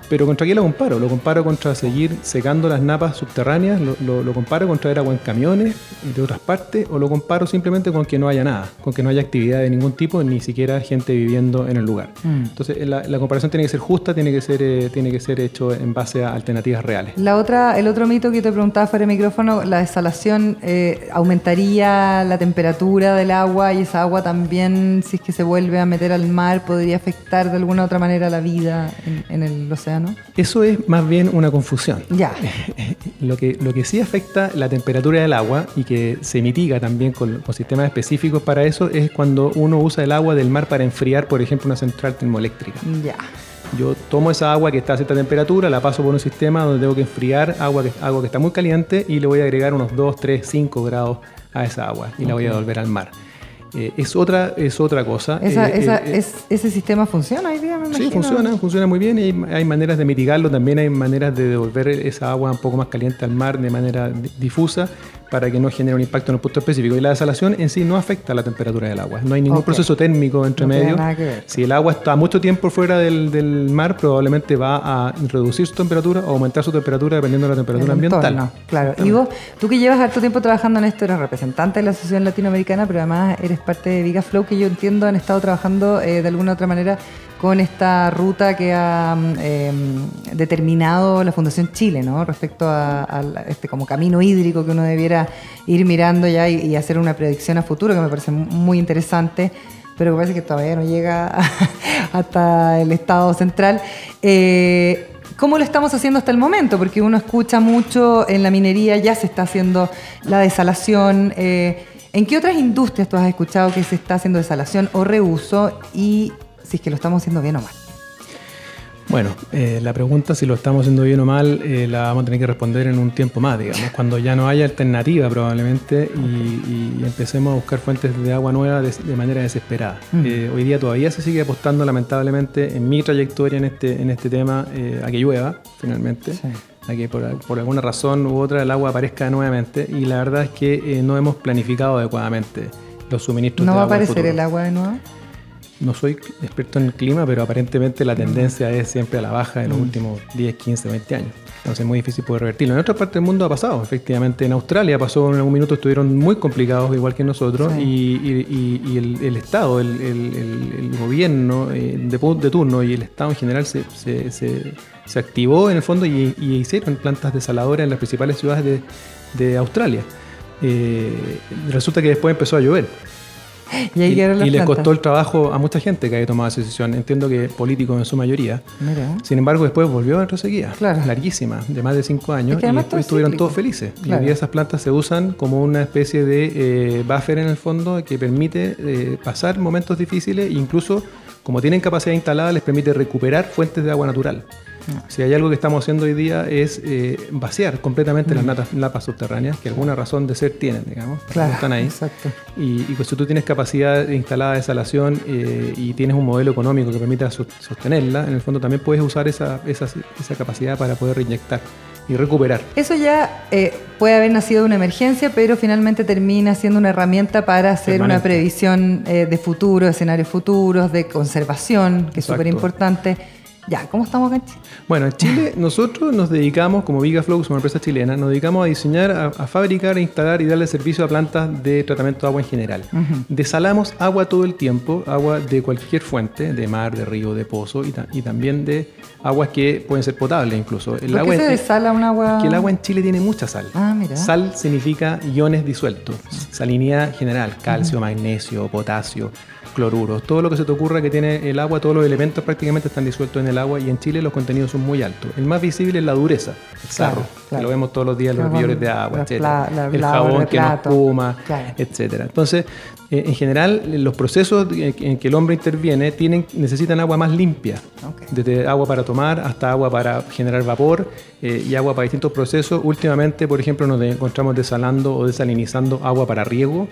Speaker 6: Pero ¿contra qué lo comparo? Lo comparo contra seguir secando las napas subterráneas, lo, lo- lo comparo con traer agua en camiones de otras partes, o lo comparo simplemente con que no haya nada, con que no haya actividad de ningún tipo, ni siquiera gente viviendo en el lugar.
Speaker 1: Mm.
Speaker 6: Entonces la, la comparación tiene que ser justa, tiene que ser, eh, tiene que ser hecho en base a alternativas reales.
Speaker 1: La otra, el otro mito que te preguntaba fuera de micrófono, la desalación eh, aumentaría la temperatura del agua y esa agua también, si es que se vuelve a meter al mar, podría afectar de alguna otra manera la vida en, en el océano.
Speaker 6: Eso es más bien una confusión.
Speaker 1: Ya.
Speaker 6: Lo que, lo que sí afecta la temperatura del agua y que se mitiga también con, con sistemas específicos para eso es cuando uno usa el agua del mar para enfriar, por ejemplo, una central termoeléctrica.
Speaker 1: Ya.
Speaker 6: Yo tomo esa agua que está a cierta temperatura, la paso por un sistema donde tengo que enfriar agua que, agua que está muy caliente y le voy a agregar unos 2, 3, 5 grados a esa agua y la voy a devolver al mar. Eh, es, otra, es otra cosa.
Speaker 1: Esa,
Speaker 6: Eh,
Speaker 1: esa-
Speaker 6: eh,
Speaker 1: es- ¿Ese sistema funciona hoy día, me
Speaker 6: Sí,
Speaker 1: imagino?
Speaker 6: funciona, funciona muy bien y hay, hay maneras de mitigarlo, también hay maneras de devolver esa agua un poco más caliente al mar de manera di- difusa para que no genere un impacto en un punto específico. Y la desalación en sí no afecta la temperatura del agua, no hay ningún proceso térmico entre
Speaker 1: No
Speaker 6: medio. Si el agua está mucho tiempo fuera del, del mar, probablemente va a reducir su temperatura o aumentar su temperatura dependiendo de la temperatura
Speaker 1: El
Speaker 6: ambiental.
Speaker 1: entorno, claro. Y vos, tú que llevas harto tiempo trabajando en esto, eres representante de la Asociación Latinoamericana, pero además eres parte de Vigaflow, que yo entiendo han estado trabajando eh, de alguna otra manera con esta ruta que ha eh, determinado la Fundación Chile, ¿no? Respecto a, este como camino hídrico que uno debiera ir mirando ya y, hacer una predicción a futuro, que me parece muy interesante pero que parece que todavía no llega hasta el Estado central. Eh, ¿Cómo lo estamos haciendo hasta el momento? Porque uno escucha mucho en la minería, ya se está haciendo la desalación. eh, ¿En qué otras industrias tú has escuchado que se está haciendo desalación o reuso? Y si es que lo estamos haciendo bien o mal.
Speaker 6: Bueno, eh, la pregunta si lo estamos haciendo bien o mal eh, la vamos a tener que responder en un tiempo más, digamos, cuando ya no haya alternativa probablemente y, y empecemos a buscar fuentes de agua nueva de, de manera desesperada. Eh, hoy día todavía se sigue apostando lamentablemente en mi trayectoria en este, en este tema a que llueva finalmente.
Speaker 1: Sí.
Speaker 6: A que por, por alguna razón u otra el agua aparezca nuevamente y la verdad es que eh, no hemos planificado adecuadamente los suministros
Speaker 1: ¿No
Speaker 6: de
Speaker 1: va a
Speaker 6: agua. al
Speaker 1: aparecer el agua de nuevo?
Speaker 6: No soy experto en el clima, pero aparentemente la tendencia es siempre a la baja en los últimos 10, 15, 20 años. Entonces es muy difícil poder revertirlo. En otras partes del mundo ha pasado, efectivamente. En Australia pasó en algún minuto, estuvieron muy complicados, igual que nosotros,
Speaker 1: Sí.
Speaker 6: y, y- y- y el, el Estado, el, el- el- el gobierno eh, de, de turno y el Estado en general se, se- se- se activó en el fondo y, y hicieron plantas desaladoras en las principales ciudades de, de Australia. Eh, resulta que después empezó a llover.
Speaker 1: Y ahí
Speaker 6: Y,
Speaker 1: quedaron las
Speaker 6: y le
Speaker 1: plantas.
Speaker 6: costó el trabajo a mucha gente que haya tomado esa decisión. Entiendo que políticos en su mayoría.
Speaker 1: Mira.
Speaker 6: Sin embargo, después volvió a otra sequía,
Speaker 1: Claro.
Speaker 6: larguísima, de más de cinco años,
Speaker 1: Es que
Speaker 6: y después
Speaker 1: todo
Speaker 6: estuvieron
Speaker 1: cíclico.
Speaker 6: todos felices. Y
Speaker 1: Claro.
Speaker 6: hoy día esas plantas se usan como una especie de eh, buffer en el fondo que permite eh, pasar momentos difíciles e incluso, como tienen capacidad instalada, les permite recuperar fuentes de agua natural. Si hay algo que estamos haciendo hoy día es eh, vaciar completamente las natas- napas subterráneas, que alguna razón de ser tienen, digamos,
Speaker 1: Claro,
Speaker 6: están ahí.
Speaker 1: exacto.
Speaker 6: Y, y pues si tú tienes capacidad instalada de desalación eh, y tienes un modelo económico que permita sos- sostenerla, en el fondo también puedes usar esa, esa, esa capacidad para poder reinyectar y recuperar.
Speaker 1: Eso ya eh, puede haber nacido de una emergencia, pero finalmente termina siendo una herramienta para hacer una previsión eh, de futuro, escenarios futuros, de conservación, que es súper importante. Ya, ¿cómo estamos acá en Chile?
Speaker 6: Bueno, en Chile nosotros nos dedicamos, como Vigaflow, somos una empresa chilena, nos dedicamos a diseñar, a, a fabricar, a instalar y darle servicio a plantas de tratamiento de agua en general. Desalamos agua todo el tiempo, agua de cualquier fuente, de mar, de río, de pozo y, ta- y también de aguas que pueden ser potables incluso. El
Speaker 1: ¿Por
Speaker 6: agua
Speaker 1: qué se desala un agua?
Speaker 6: que el agua en Chile tiene mucha sal.
Speaker 1: Ah, mira.
Speaker 6: Sal significa iones disueltos, salinidad general, calcio, magnesio, potasio, cloruros, todo lo que se te ocurra que tiene el agua, todos los elementos prácticamente están disueltos en el agua y en Chile los contenidos son muy altos. El más visible es la dureza, el sarro,
Speaker 1: claro.
Speaker 6: que lo vemos todos los días en los hervidores de agua, etc. el jabón que nos espuma,
Speaker 1: Claro.
Speaker 6: etcétera. Entonces, eh, en general, los procesos en que el hombre interviene tienen, necesitan agua más limpia, desde agua para tomar hasta agua para generar vapor eh, y agua para distintos procesos. Últimamente, por ejemplo, nos encontramos desalando o desalinizando agua para riego,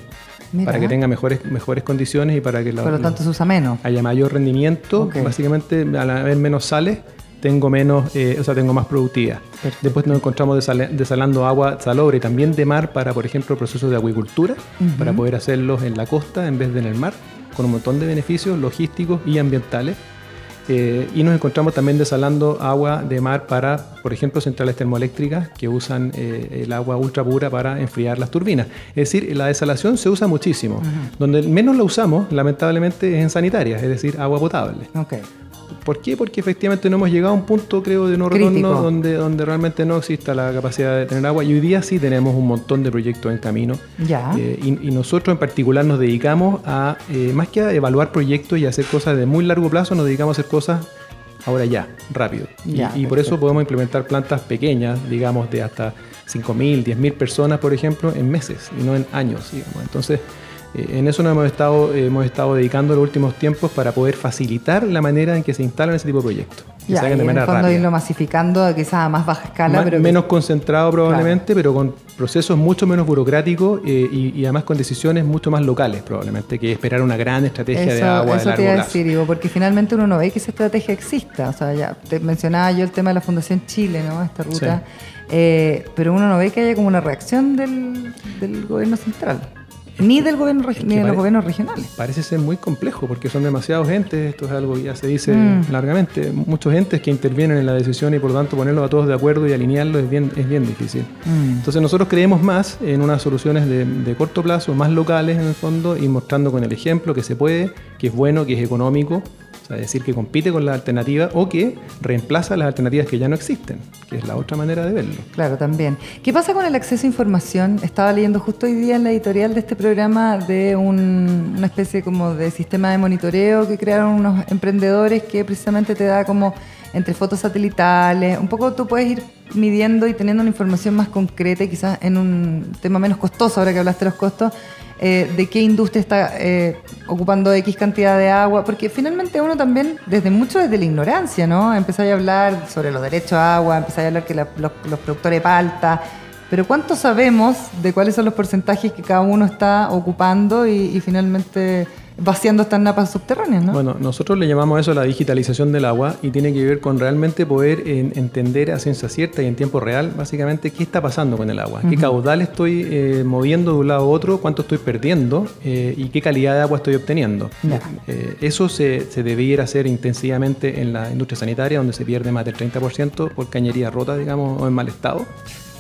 Speaker 1: Mira.
Speaker 6: para que tenga mejores, mejores condiciones y para que la-
Speaker 1: Por lo tanto, se usa menos.
Speaker 6: haya mayor rendimiento.
Speaker 1: Ok.
Speaker 6: Básicamente, al haber menos sales, tengo menos, eh, o sea, tengo más productividad.
Speaker 1: Perfecto.
Speaker 6: Después nos encontramos desalando agua salobre y también de mar para, por ejemplo, procesos de acuicultura, para poder hacerlos en la costa en vez de en el mar, con un montón de beneficios logísticos y ambientales. Eh, y nos encontramos también desalando agua de mar para, por ejemplo, centrales termoeléctricas que usan eh, el agua ultra pura para enfriar las turbinas. Es decir, la desalación se usa muchísimo. Donde menos la usamos, lamentablemente, es en sanitarias, es decir, agua potable.
Speaker 1: Ok.
Speaker 6: ¿Por qué? Porque efectivamente no hemos llegado a un punto, creo, de no
Speaker 1: Crítico.
Speaker 6: retorno donde, donde realmente no exista la capacidad de tener agua. Y hoy día sí tenemos un montón de proyectos en camino.
Speaker 1: Ya.
Speaker 6: Eh, y, y nosotros en particular nos dedicamos a, eh, más que a evaluar proyectos y hacer cosas de muy largo plazo, nos dedicamos a hacer cosas ahora ya, rápido. Y-
Speaker 1: Ya,
Speaker 6: y, por eso podemos implementar plantas pequeñas, digamos, de hasta 5.000, 10.000 personas, por ejemplo, en meses y no en años, digamos. Entonces, en eso nos hemos estado, eh, hemos estado dedicando los últimos tiempos para poder facilitar la manera en que se instalan ese tipo de proyectos. Que
Speaker 1: Ya,
Speaker 6: se
Speaker 1: y
Speaker 6: de
Speaker 1: en el
Speaker 6: manera
Speaker 1: fondo
Speaker 6: rápida.
Speaker 1: irlo masificando quizás a más baja escala,
Speaker 6: Ma-
Speaker 1: pero que-
Speaker 6: menos concentrado probablemente, pero con procesos mucho menos burocráticos eh, y, y además con decisiones mucho más locales probablemente que esperar una gran estrategia de
Speaker 1: Eso,
Speaker 6: agua de
Speaker 1: eso te
Speaker 6: largo
Speaker 1: iba a decir, Ivo, porque finalmente uno no ve que esa estrategia exista. O sea, ya te mencionaba yo el tema de la Fundación Chile, ¿no? Esta ruta. Eh, pero uno no ve que haya como una reacción del, del gobierno central. Ni del gobierno
Speaker 6: Es que
Speaker 1: ni de los gobiernos regionales.
Speaker 6: Parece ser muy complejo porque son demasiados entes, esto es algo que ya se dice
Speaker 1: Mm.
Speaker 6: largamente, muchos entes que intervienen en la decisión y por lo tanto ponerlos a todos de acuerdo y alinearlos es bien, es bien difícil.
Speaker 1: Mm.
Speaker 6: Entonces nosotros creemos más en unas soluciones de, de corto plazo, más locales en el fondo y mostrando con el ejemplo que se puede, que es bueno, que es económico, sea, decir que compite con la alternativa o que reemplaza las alternativas que ya no existen, que es la otra manera de verlo.
Speaker 1: Claro, también. ¿Qué pasa con el acceso a información? Estaba leyendo justo hoy día en la editorial de este programa de un- una especie como de sistema de monitoreo que crearon unos emprendedores que precisamente te da como entre fotos satelitales, un poco tú puedes ir midiendo y teniendo una información más concreta quizás en un tema menos costoso, ahora que hablaste de los costos, eh, de qué industria está eh, ocupando X cantidad de agua, porque finalmente uno también, desde mucho desde la ignorancia, ¿no? Empezáis a hablar sobre los derechos a agua, empezáis a hablar que la- los, los productores palta, pero ¿cuánto sabemos de cuáles son los porcentajes que cada uno está ocupando y, y finalmente vaciando estas napas subterráneas, ¿no?
Speaker 6: Bueno, nosotros le llamamos eso la digitalización del agua y tiene que ver con realmente poder en- entender a ciencia cierta y en tiempo real básicamente qué está pasando con el agua, qué caudal estoy eh, moviendo de un lado a otro, cuánto estoy perdiendo eh, y qué calidad de agua estoy obteniendo.
Speaker 1: Ya.
Speaker 6: Eh, eso se, se debiera hacer intensivamente en la industria sanitaria donde se pierde más del 30% por cañería rota, digamos, o en mal estado,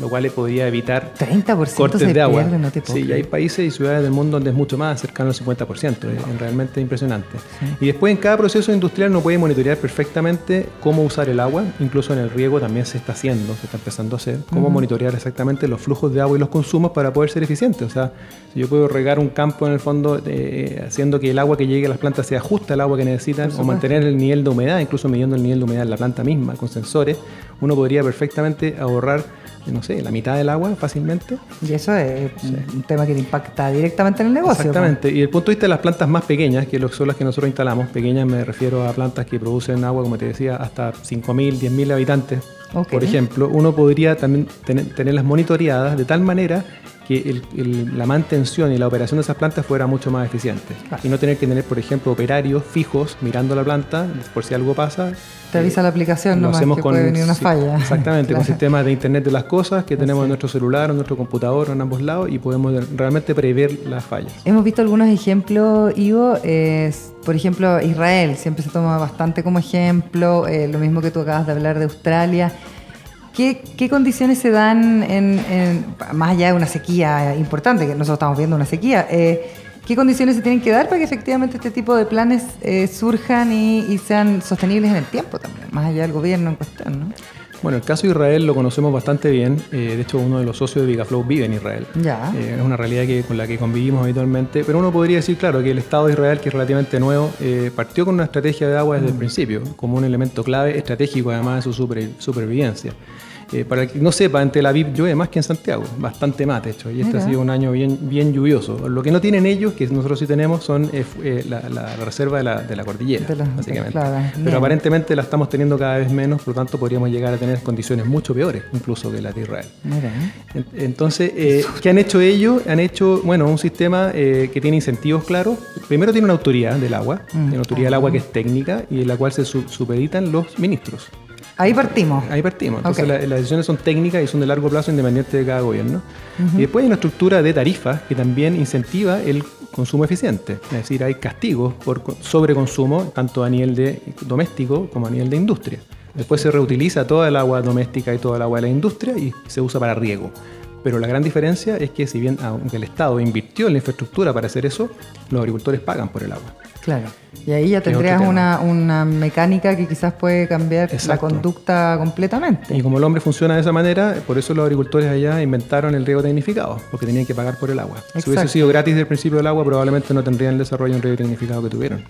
Speaker 6: lo cual le podría evitar
Speaker 1: 30%
Speaker 6: cortes
Speaker 1: se
Speaker 6: de agua.
Speaker 1: pierde, no te
Speaker 6: sí, y hay países y ciudades del mundo donde es mucho más, cercano al 50%, es, es realmente impresionante. Y después en cada proceso industrial uno puede monitorear perfectamente cómo usar el agua, incluso en el riego también se está haciendo, se está empezando a hacer, cómo monitorear exactamente los flujos de agua y los consumos para poder ser eficiente. O sea, si yo puedo regar un campo en el fondo eh, haciendo que el agua que llegue a las plantas sea justa al agua que necesitan, o mantener el nivel de humedad, incluso midiendo el nivel de humedad en la planta misma con sensores, uno podría perfectamente ahorrar no sé, la mitad del agua fácilmente.
Speaker 1: Y eso es un tema que te impacta directamente en el negocio.
Speaker 6: Exactamente. Y el punto de vista de las plantas más pequeñas, que son las que nosotros instalamos, pequeñas me refiero a plantas que producen agua, como te decía, hasta 5.000, 10.000 habitantes, por ejemplo, uno podría también tenerlas monitoreadas de tal manera que la mantención y la operación de esas plantas fuera mucho más eficiente. Y no tener que tener, por ejemplo, operarios fijos mirando la planta por si algo pasa.
Speaker 1: Te avisa la aplicación, no que puede venir una falla.
Speaker 6: Exactamente, con sistemas de Internet de las cosas que tenemos en nuestro celular o en nuestro computador o en ambos lados y podemos realmente prever las fallas.
Speaker 1: Hemos visto algunos ejemplos, Ivo. por ejemplo, Israel siempre se toma bastante como ejemplo. Eh, lo mismo que tú acabas de hablar de Australia. ¿Qué, condiciones se dan en, más allá de una sequía importante, que nosotros estamos viendo una sequía? Eh, ¿Qué condiciones se tienen que dar para que efectivamente este tipo de planes eh, surjan y, sean sostenibles en el tiempo también, más allá del gobierno en cuestión? ¿no?
Speaker 6: Bueno, el caso de Israel lo conocemos bastante bien. Eh, de hecho, uno de los socios de Vigaflow vive en Israel.
Speaker 1: Ya.
Speaker 6: es una realidad que, con la que convivimos habitualmente. Pero uno podría decir, claro, que el Estado de Israel, que es relativamente nuevo, partió con una estrategia de agua desde el mm. principio, como un elemento clave estratégico además de su supervivencia. Eh, para el que no sepa, en Tel Aviv llueve más que en Santiago, bastante más de hecho, y este ha sido un año bien, bien lluvioso. Lo que no tienen ellos, que nosotros sí tenemos, son eh, eh, la, reserva de la, de la cordillera, básicamente. Pero aparentemente la estamos teniendo cada vez menos, por lo tanto podríamos llegar a tener condiciones mucho peores, incluso que la de Israel. Entonces, ¿qué han hecho ellos? Han hecho, bueno, un sistema que tiene incentivos claros. Primero tiene una autoridad del agua, mm. una autoridad del agua que es técnica y en la cual se supeditan los ministros.
Speaker 1: Ahí partimos.
Speaker 6: Ahí partimos. Entonces las decisiones son técnicas y son de largo plazo independiente de cada gobierno. Y después hay una estructura de tarifas que también incentiva el consumo eficiente. Es decir, hay castigos por sobreconsumo, tanto a nivel de doméstico como a nivel de industria. Después se reutiliza toda el agua doméstica y toda el agua de la industria y se usa para riego. Pero la gran diferencia es que si bien aunque el Estado invirtió en la infraestructura para hacer eso, los agricultores pagan por el agua.
Speaker 1: Claro. Y ahí ya tendrías una, una, mecánica que quizás puede cambiar la conducta completamente.
Speaker 6: Y como el hombre funciona de esa manera, por eso los agricultores allá inventaron el riego tecnificado, porque tenían que pagar por el agua. Si hubiese sido gratis desde el principio del agua, probablemente no tendrían el desarrollo en riego tecnificado que tuvieron.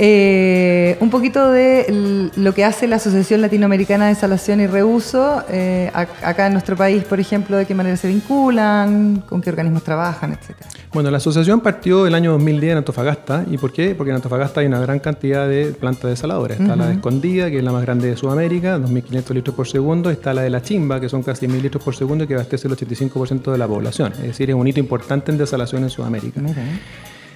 Speaker 1: Eh, un poquito de lo que hace la Asociación Latinoamericana de Salación y Reuso, eh, acá en nuestro país, por ejemplo, de qué manera se vinculan, con qué organismos trabajan, etcétera.
Speaker 6: Bueno, la asociación partió el año 2010 en Antofagasta. ¿Y por qué? Porque en Antofagasta hay una gran cantidad de plantas desaladoras. Está la de Escondida, que es la más grande de Sudamérica, 2.500 litros por segundo. Está la de La Chimba, que son casi 1.000 litros por segundo y que abastece el 85% de la población. Es decir, es un hito importante en desalación en Sudamérica.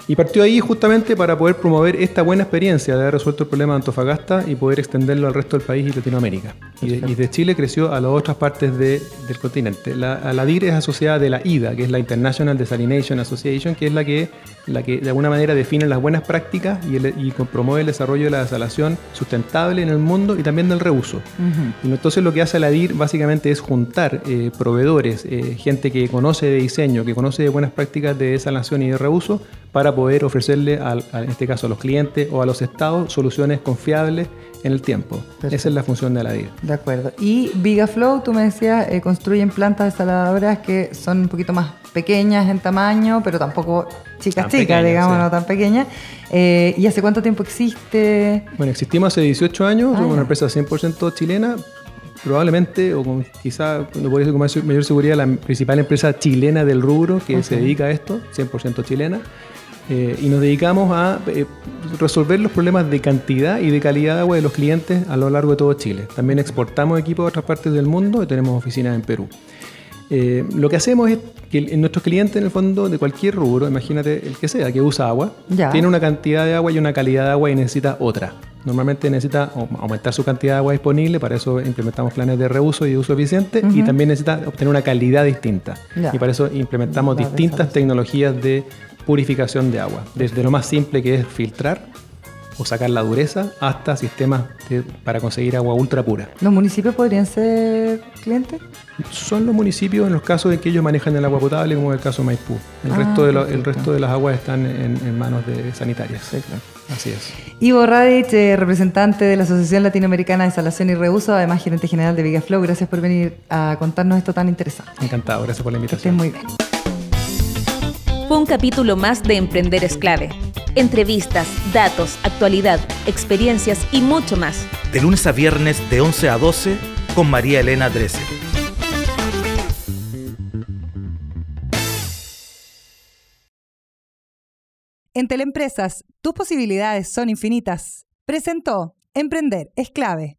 Speaker 6: Y partió ahí justamente para poder promover esta buena experiencia de haber resuelto el problema de Antofagasta y poder extenderlo al resto del país y Latinoamérica. Y de, Chile creció a las otras partes del continente. La, la DIR es asociada de la IDA, que es la International Desalination Association, que es la que, la que de alguna manera define las buenas prácticas y, y promueve el desarrollo de la desalación sustentable en el mundo y también del reuso. Y entonces lo que hace la DIR básicamente es juntar eh, proveedores, eh, gente que conoce de diseño, que conoce de buenas prácticas de desalación y de reuso, para poder ofrecerle, en este caso a los clientes o a los estados, soluciones confiables en el tiempo. Esa es la función de la DIR.
Speaker 1: De acuerdo. Y Vigaflow, tú me decías, eh, construyen plantas desaladoras que son un poquito más pequeñas en tamaño, pero tampoco chicas chicas, digamos, no tan pequeñas. Eh, ¿Y hace cuánto tiempo existe?
Speaker 6: Bueno, existimos hace 18 años, somos ah, una empresa 100% chilena, probablemente, o con quizá, no podría decir con mayor seguridad, la principal empresa chilena del rubro que se dedica a esto, 100% chilena. Eh, y nos dedicamos a eh, resolver los problemas de cantidad y de calidad de agua de los clientes a lo largo de todo Chile. También exportamos equipos a otras partes del mundo y tenemos oficinas en Perú. Eh, lo que hacemos es que nuestros clientes, en el fondo, de cualquier rubro, imagínate el que sea, que usa agua, tiene una cantidad de agua y una calidad de agua y necesita otra. Normalmente necesita aumentar su cantidad de agua disponible, para eso implementamos planes de reuso y de uso eficiente, y también necesita obtener una calidad distinta. Y para eso implementamos distintas tecnologías de purificación de agua, desde lo más simple que es filtrar o sacar la dureza hasta sistemas para conseguir agua ultra pura.
Speaker 1: ¿Los municipios podrían ser clientes?
Speaker 6: Son los municipios en los casos en que ellos manejan el agua potable, como en el caso de Maipú. El, ah, resto, de el resto de las aguas están en, manos de sanitarias. Así es.
Speaker 1: Ivo Radic, eh, representante de la Asociación Latinoamericana de Instalación y Reuso, además gerente general de Vigaflow, gracias por venir a contarnos esto tan interesante.
Speaker 6: Encantado, gracias por la invitación.
Speaker 1: Que muy bien
Speaker 5: un capítulo más de Emprender es clave. Entrevistas, datos, actualidad, experiencias y mucho más.
Speaker 7: De lunes a viernes de 11 a 12 con María Elena Dressel.
Speaker 1: En Teleempresas, tus posibilidades son infinitas. Presentó Emprender es clave.